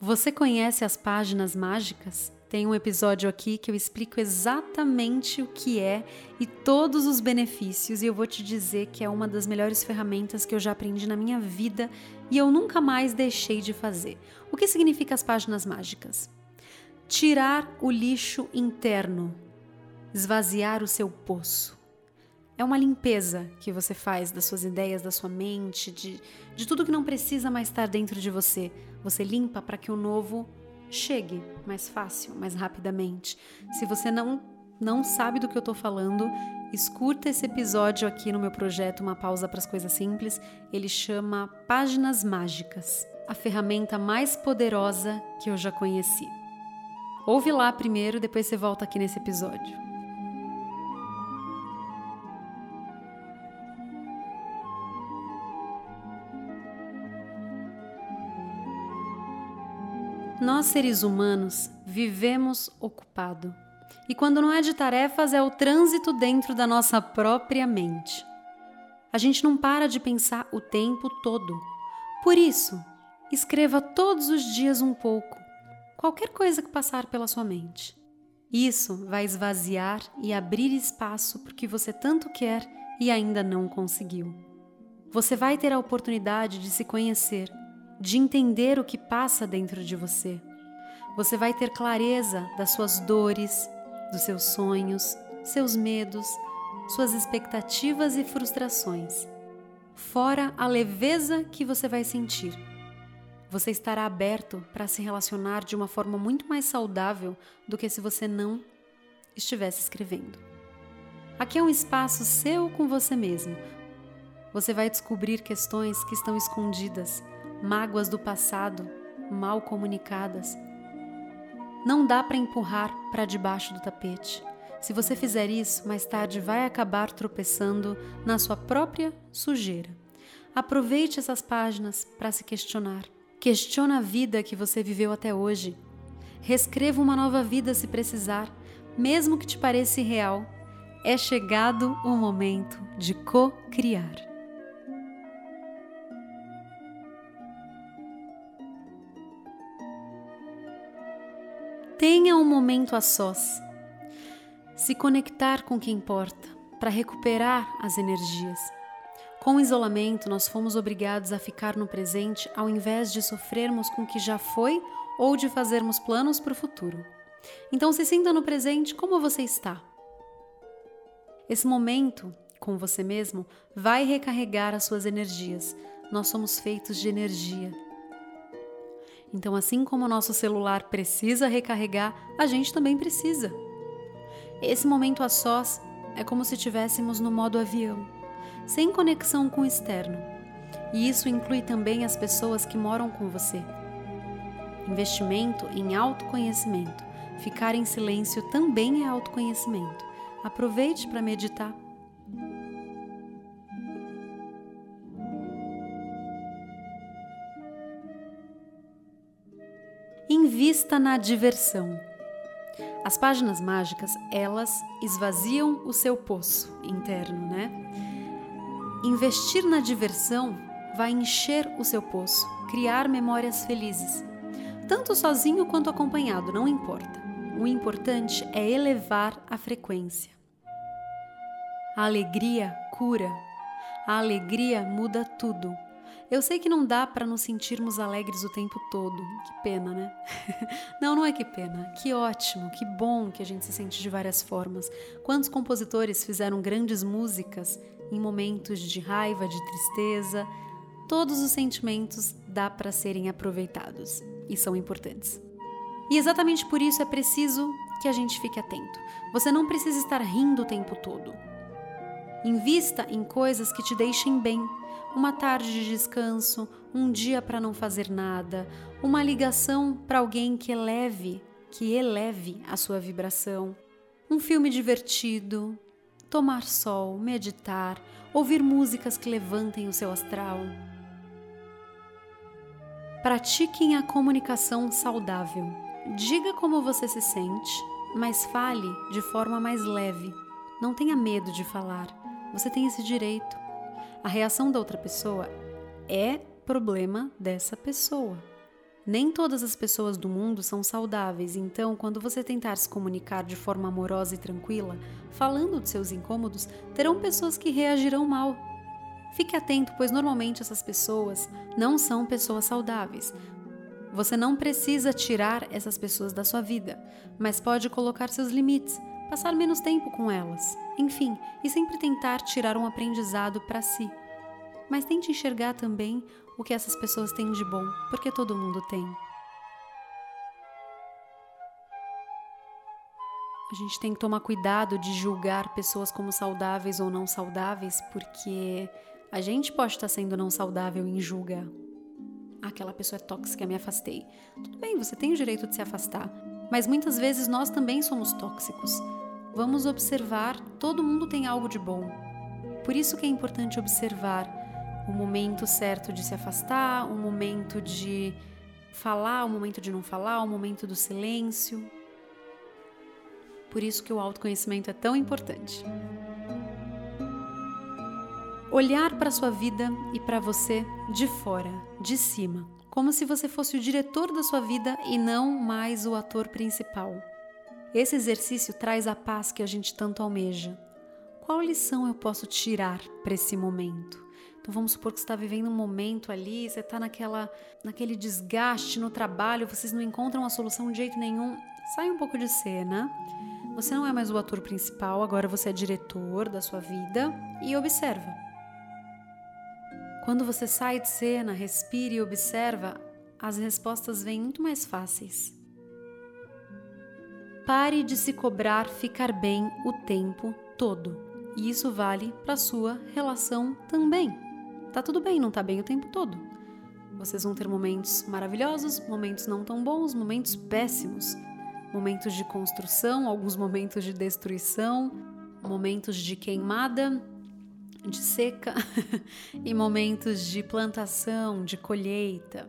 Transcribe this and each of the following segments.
Você conhece as páginas mágicas? Tem um episódio aqui que eu explico exatamente o que é e todos os benefícios, e eu vou te dizer que é uma das melhores ferramentas que eu já aprendi na minha vida e eu nunca mais deixei de fazer. O que significa as páginas mágicas? Tirar o lixo interno, esvaziar o seu poço. É uma limpeza que você faz das suas ideias, da sua mente, de, de tudo que não precisa mais estar dentro de você. Você limpa para que o novo chegue mais fácil, mais rapidamente. Se você não não sabe do que eu estou falando, escuta esse episódio aqui no meu projeto Uma Pausa para as Coisas Simples. Ele chama Páginas Mágicas, a ferramenta mais poderosa que eu já conheci. Ouve lá primeiro, depois você volta aqui nesse episódio. Nós, seres humanos, vivemos ocupado. E quando não é de tarefas, é o trânsito dentro da nossa própria mente. A gente não para de pensar o tempo todo. Por isso, escreva todos os dias um pouco, qualquer coisa que passar pela sua mente. Isso vai esvaziar e abrir espaço para o que você tanto quer e ainda não conseguiu. Você vai ter a oportunidade de se conhecer de entender o que passa dentro de você. Você vai ter clareza das suas dores, dos seus sonhos, seus medos, suas expectativas e frustrações. Fora a leveza que você vai sentir. Você estará aberto para se relacionar de uma forma muito mais saudável do que se você não estivesse escrevendo. Aqui é um espaço seu com você mesmo. Você vai descobrir questões que estão escondidas mágoas do passado mal comunicadas. Não dá para empurrar para debaixo do tapete. Se você fizer isso, mais tarde vai acabar tropeçando na sua própria sujeira. Aproveite essas páginas para se questionar. Questiona a vida que você viveu até hoje. Reescreva uma nova vida se precisar, mesmo que te pareça irreal. É chegado o momento de co-criar. Tenha um momento a sós. Se conectar com o que importa, para recuperar as energias. Com o isolamento, nós fomos obrigados a ficar no presente ao invés de sofrermos com o que já foi ou de fazermos planos para o futuro. Então, se sinta no presente como você está. Esse momento com você mesmo vai recarregar as suas energias. Nós somos feitos de energia. Então, assim como o nosso celular precisa recarregar, a gente também precisa. Esse momento a sós é como se estivéssemos no modo avião, sem conexão com o externo. E isso inclui também as pessoas que moram com você. Investimento em autoconhecimento. Ficar em silêncio também é autoconhecimento. Aproveite para meditar. Invista na diversão. As páginas mágicas, elas esvaziam o seu poço interno, né? Investir na diversão vai encher o seu poço, criar memórias felizes. Tanto sozinho quanto acompanhado, não importa. O importante é elevar a frequência. A alegria cura. A alegria muda tudo. Eu sei que não dá para nos sentirmos alegres o tempo todo. Que pena, né? não, não é que pena. Que ótimo, que bom que a gente se sente de várias formas. Quantos compositores fizeram grandes músicas em momentos de raiva, de tristeza? Todos os sentimentos dá para serem aproveitados e são importantes. E exatamente por isso é preciso que a gente fique atento. Você não precisa estar rindo o tempo todo. Invista em coisas que te deixem bem uma tarde de descanso, um dia para não fazer nada, uma ligação para alguém que eleve, que eleve a sua vibração, um filme divertido, tomar sol, meditar, ouvir músicas que levantem o seu astral. Pratiquem a comunicação saudável. Diga como você se sente, mas fale de forma mais leve. Não tenha medo de falar. Você tem esse direito. A reação da outra pessoa é problema dessa pessoa. Nem todas as pessoas do mundo são saudáveis, então, quando você tentar se comunicar de forma amorosa e tranquila, falando de seus incômodos, terão pessoas que reagirão mal. Fique atento, pois normalmente essas pessoas não são pessoas saudáveis. Você não precisa tirar essas pessoas da sua vida, mas pode colocar seus limites, passar menos tempo com elas, enfim, e sempre tentar tirar um aprendizado para si. Mas tente enxergar também o que essas pessoas têm de bom, porque todo mundo tem. A gente tem que tomar cuidado de julgar pessoas como saudáveis ou não saudáveis, porque a gente pode estar sendo não saudável em julgar. Aquela pessoa é tóxica, me afastei. Tudo bem, você tem o direito de se afastar, mas muitas vezes nós também somos tóxicos. Vamos observar, todo mundo tem algo de bom. Por isso que é importante observar o momento certo de se afastar, o momento de falar, o momento de não falar, o momento do silêncio. Por isso que o autoconhecimento é tão importante. Olhar para sua vida e para você de fora, de cima, como se você fosse o diretor da sua vida e não mais o ator principal. Esse exercício traz a paz que a gente tanto almeja. Qual lição eu posso tirar para esse momento? Então vamos supor que você está vivendo um momento ali, você está naquele desgaste no trabalho, vocês não encontram uma solução de jeito nenhum. Sai um pouco de cena. Você não é mais o ator principal, agora você é diretor da sua vida e observa. Quando você sai de cena, respira e observa, as respostas vêm muito mais fáceis. Pare de se cobrar ficar bem o tempo todo. E isso vale para sua relação também. Tá tudo bem não tá bem o tempo todo. Vocês vão ter momentos maravilhosos, momentos não tão bons, momentos péssimos, momentos de construção, alguns momentos de destruição, momentos de queimada, de seca e momentos de plantação, de colheita.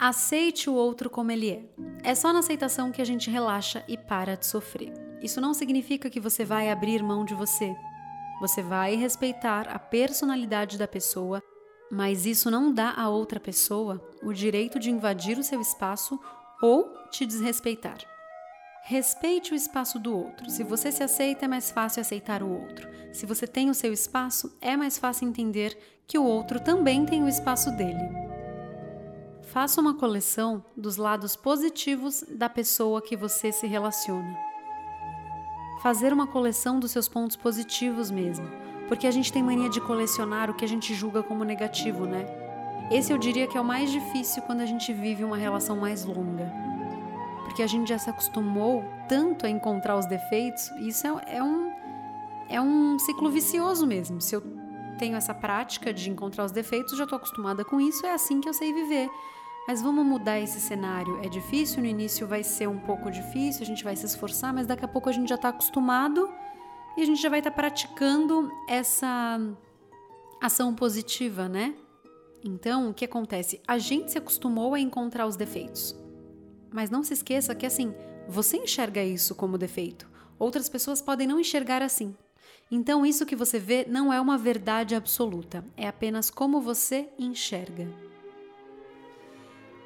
Aceite o outro como ele é. É só na aceitação que a gente relaxa e para de sofrer. Isso não significa que você vai abrir mão de você. Você vai respeitar a personalidade da pessoa, mas isso não dá a outra pessoa o direito de invadir o seu espaço ou te desrespeitar. Respeite o espaço do outro. Se você se aceita, é mais fácil aceitar o outro. Se você tem o seu espaço, é mais fácil entender que o outro também tem o espaço dele. Faça uma coleção dos lados positivos da pessoa que você se relaciona. Fazer uma coleção dos seus pontos positivos mesmo, porque a gente tem mania de colecionar o que a gente julga como negativo, né? Esse eu diria que é o mais difícil quando a gente vive uma relação mais longa porque a gente já se acostumou tanto a encontrar os defeitos, isso é, é, um, é um ciclo vicioso mesmo. Se eu tenho essa prática de encontrar os defeitos, já estou acostumada com isso, é assim que eu sei viver. Mas vamos mudar esse cenário. É difícil, no início vai ser um pouco difícil, a gente vai se esforçar, mas daqui a pouco a gente já está acostumado e a gente já vai estar tá praticando essa ação positiva, né? Então, o que acontece? A gente se acostumou a encontrar os defeitos. Mas não se esqueça que assim, você enxerga isso como defeito. Outras pessoas podem não enxergar assim. Então, isso que você vê não é uma verdade absoluta, é apenas como você enxerga.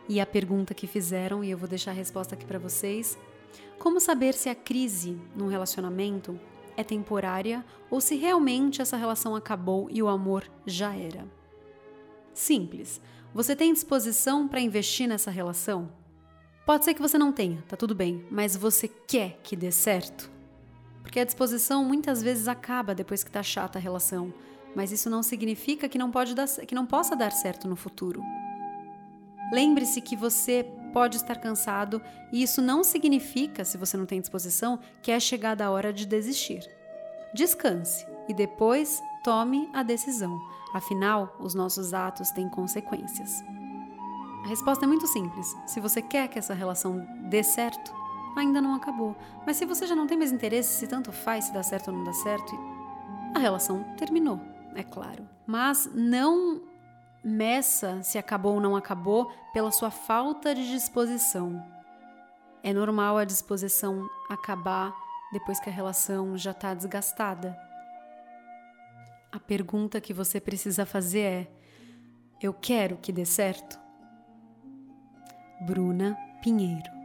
E a pergunta que fizeram, e eu vou deixar a resposta aqui para vocês: como saber se a crise num relacionamento é temporária ou se realmente essa relação acabou e o amor já era? Simples. Você tem disposição para investir nessa relação? Pode ser que você não tenha, tá tudo bem, mas você quer que dê certo? Porque a disposição muitas vezes acaba depois que tá chata a relação, mas isso não significa que não, pode dar, que não possa dar certo no futuro. Lembre-se que você pode estar cansado e isso não significa, se você não tem disposição, que é chegada a hora de desistir. Descanse e depois tome a decisão. Afinal, os nossos atos têm consequências. A resposta é muito simples. Se você quer que essa relação dê certo, ainda não acabou. Mas se você já não tem mais interesse, se tanto faz se dá certo ou não dá certo, a relação terminou, é claro. Mas não meça se acabou ou não acabou pela sua falta de disposição. É normal a disposição acabar depois que a relação já está desgastada. A pergunta que você precisa fazer é: eu quero que dê certo? Bruna Pinheiro.